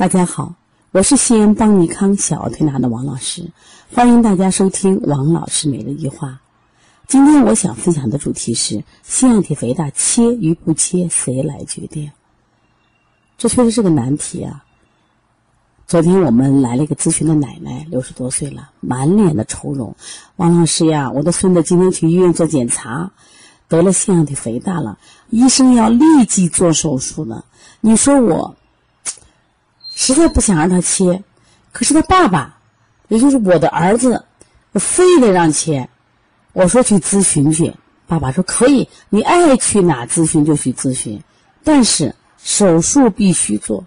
大家好，我是西安邦尼康小儿推拿的王老师，欢迎大家收听王老师每日一话。今天我想分享的主题是腺样体肥大切与不切谁来决定？这确实是个难题啊。昨天我们来了一个咨询的奶奶，六十多岁了，满脸的愁容。王老师呀，我的孙子今天去医院做检查，得了腺样体肥大了，医生要立即做手术呢。你说我？实在不想让他切，可是他爸爸，也就是我的儿子，非得让切。我说去咨询去，爸爸说可以，你爱去哪咨询就去咨询，但是手术必须做。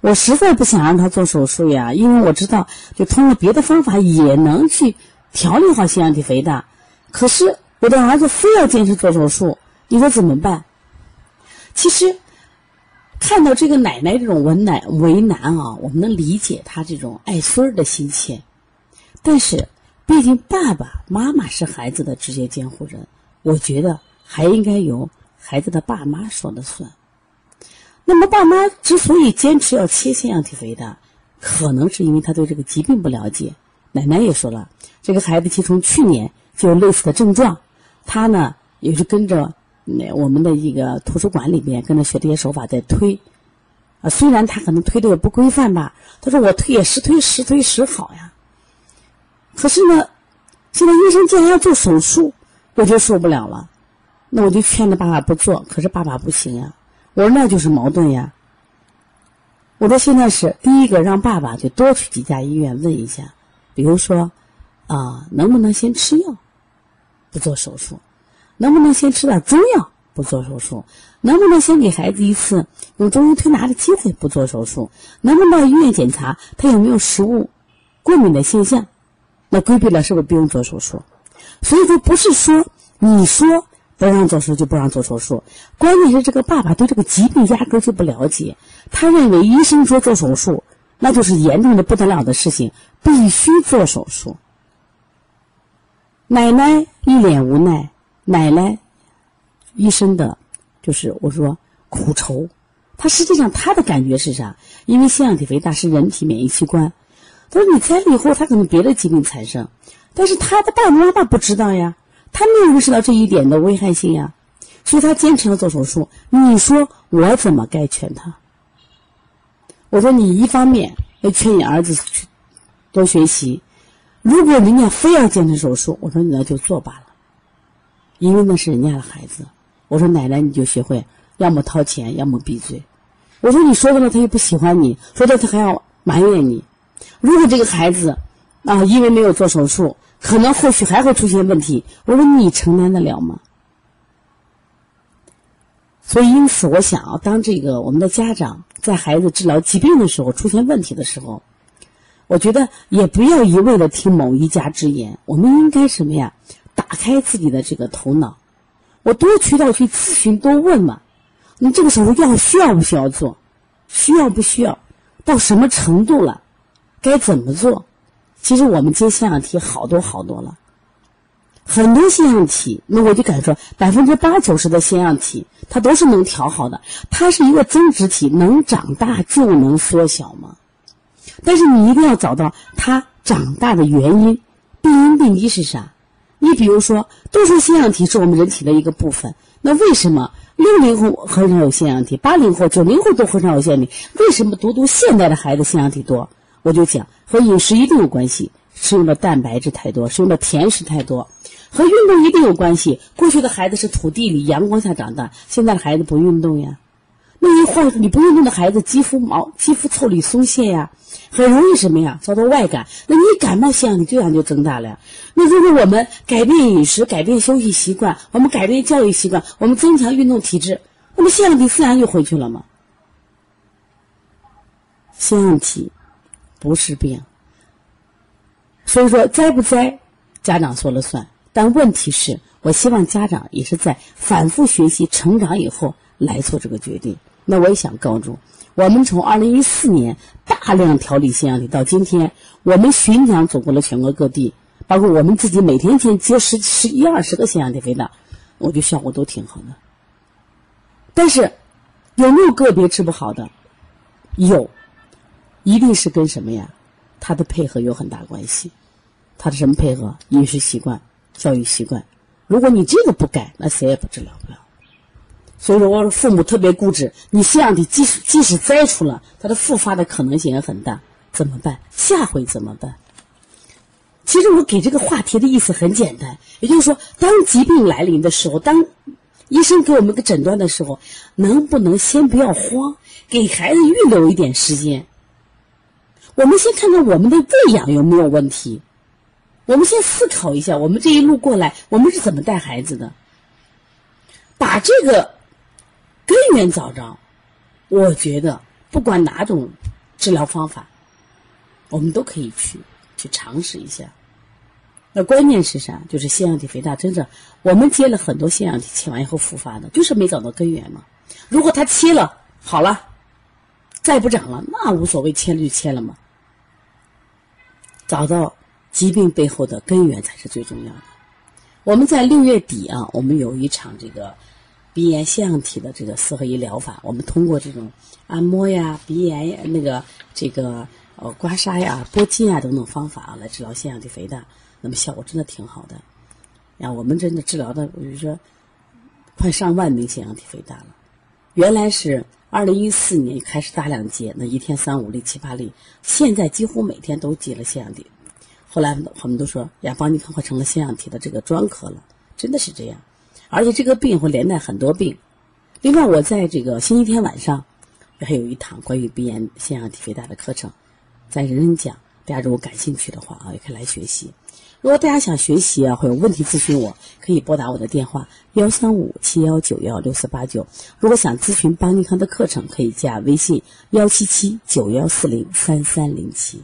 我实在不想让他做手术呀，因为我知道，就通过别的方法也能去调理好腺样体肥大。可是我的儿子非要坚持做手术，你说怎么办？其实。看到这个奶奶这种为难为难啊，我们能理解她这种爱孙儿的心切。但是，毕竟爸爸妈妈是孩子的直接监护人，我觉得还应该由孩子的爸妈说了算。那么，爸妈之所以坚持要切腺样体肥大，可能是因为他对这个疾病不了解。奶奶也说了，这个孩子其实从去年就有类似的症状，他呢也是跟着。那我们的一个图书馆里边跟着学这些手法在推，啊，虽然他可能推的也不规范吧，他说我推也时推时推时好呀。可是呢，现在医生竟然要做手术，我就受不了了。那我就劝着爸爸不做，可是爸爸不行呀。我说那就是矛盾呀。我说现在是第一个让爸爸就多去几家医院问一下，比如说啊，能不能先吃药，不做手术。能不能先吃点中药，不做手术？能不能先给孩子一次用中医推拿的机会，不做手术？能不能到医院检查他有没有食物过敏的现象？那规避了，是不是不用做手术？所以说，不是说你说不让做手术就不让做手术，关键是这个爸爸对这个疾病压根就不了解，他认为医生说做手术，那就是严重的不得了的事情，必须做手术。奶奶一脸无奈。奶奶，一生的，就是我说苦愁。他实际上他的感觉是啥？因为腺样体肥大是人体免疫器官，他说你摘了以后，他可能别的疾病产生，但是他的爸爸妈妈不知道呀，他没有意识到这一点的危害性呀，所以他坚持要做手术。你说我怎么该劝他？我说你一方面要劝你儿子去多学习，如果人家非要坚持手术，我说你那就做罢了。因为那是人家的孩子，我说奶奶你就学会，要么掏钱，要么闭嘴。我说你说的了，他又不喜欢你，说的他还要埋怨你。如果这个孩子啊，因为没有做手术，可能后续还会出现问题，我说你承担得了吗？所以因此，我想啊，当这个我们的家长在孩子治疗疾病的时候出现问题的时候，我觉得也不要一味的听某一家之言，我们应该什么呀？打开自己的这个头脑，我多渠道去咨询，多问嘛。你这个时候要需要不需要做？需要不需要？到什么程度了？该怎么做？其实我们接腺样体好多好多了，很多腺样体，那我就敢说，百分之八九十的腺样体它都是能调好的。它是一个增殖体，能长大就能缩小吗？但是你一定要找到它长大的原因，病因病机是啥？你比如说，都说腺样体是我们人体的一个部分，那为什么六零后很少有腺样体，八零后、九零后都很少有腺样体？为什么独独现代的孩子腺样体多？我就讲和饮食一定有关系，吃用的蛋白质太多，吃用的甜食太多，和运动一定有关系。过去的孩子是土地里阳光下长大，现在的孩子不运动呀。那一会你不运动的孩子，肌肤毛、肌肤腠理松懈呀，很容易什么呀，遭到外感。那你感冒腺样体自然就增大了。那如果我们改变饮食、改变休息习惯，我们改变教育习惯，我们增强运动体质，那么腺样体自然就回去了吗？腺样体不是病，所以说栽不栽，家长说了算。但问题是我希望家长也是在反复学习、成长以后来做这个决定。那我也想告诉，我们从二零一四年大量调理腺样体到今天，我们巡讲走过了全国各地，包括我们自己每天接接十十一二十个腺样体肥大，我觉得效果都挺好的。但是有没有个别治不好的？有，一定是跟什么呀？他的配合有很大关系。他的什么配合？饮食习惯、教育习惯。如果你这个不改，那谁也不治疗不了。所以说，我说父母特别固执，你腺样体即使即使摘除了，它的复发的可能性也很大，怎么办？下回怎么办？其实我给这个话题的意思很简单，也就是说，当疾病来临的时候，当医生给我们个诊断的时候，能不能先不要慌，给孩子预留一点时间？我们先看看我们的喂养有没有问题，我们先思考一下，我们这一路过来，我们是怎么带孩子的？把这个根源找着，我觉得不管哪种治疗方法，我们都可以去去尝试一下。那关键是啥？就是腺样体肥大，真的我们接了很多腺样体切完以后复发的，就是没找到根源嘛。如果他切了好了，再不长了，那无所谓，切了就切了嘛。找到疾病背后的根源才是最重要的。我们在六月底啊，我们有一场这个鼻炎腺样体的这个四合一疗法，我们通过这种按摩呀、鼻炎、那个这个呃刮痧呀、拨筋啊等等方法啊，来治疗腺样体肥大。那么效果真的挺好的，呀，我们真的治疗的，比如说快上万名腺样体肥大了。原来是二零一四年开始大量接，那一天三五例、七八例，现在几乎每天都接了腺样体。后来我们都说，呀，邦尼康快成了腺样体的这个专科了，真的是这样。而且这个病会连带很多病。另外，我在这个星期天晚上还有一堂关于鼻炎腺样体肥大的课程，在人人讲，大家如果感兴趣的话啊，也可以来学习。如果大家想学习啊，或有问题咨询，我可以拨打我的电话幺三五七幺九幺六四八九。如果想咨询邦尼康的课程，可以加微信幺七七九幺四零三三零七。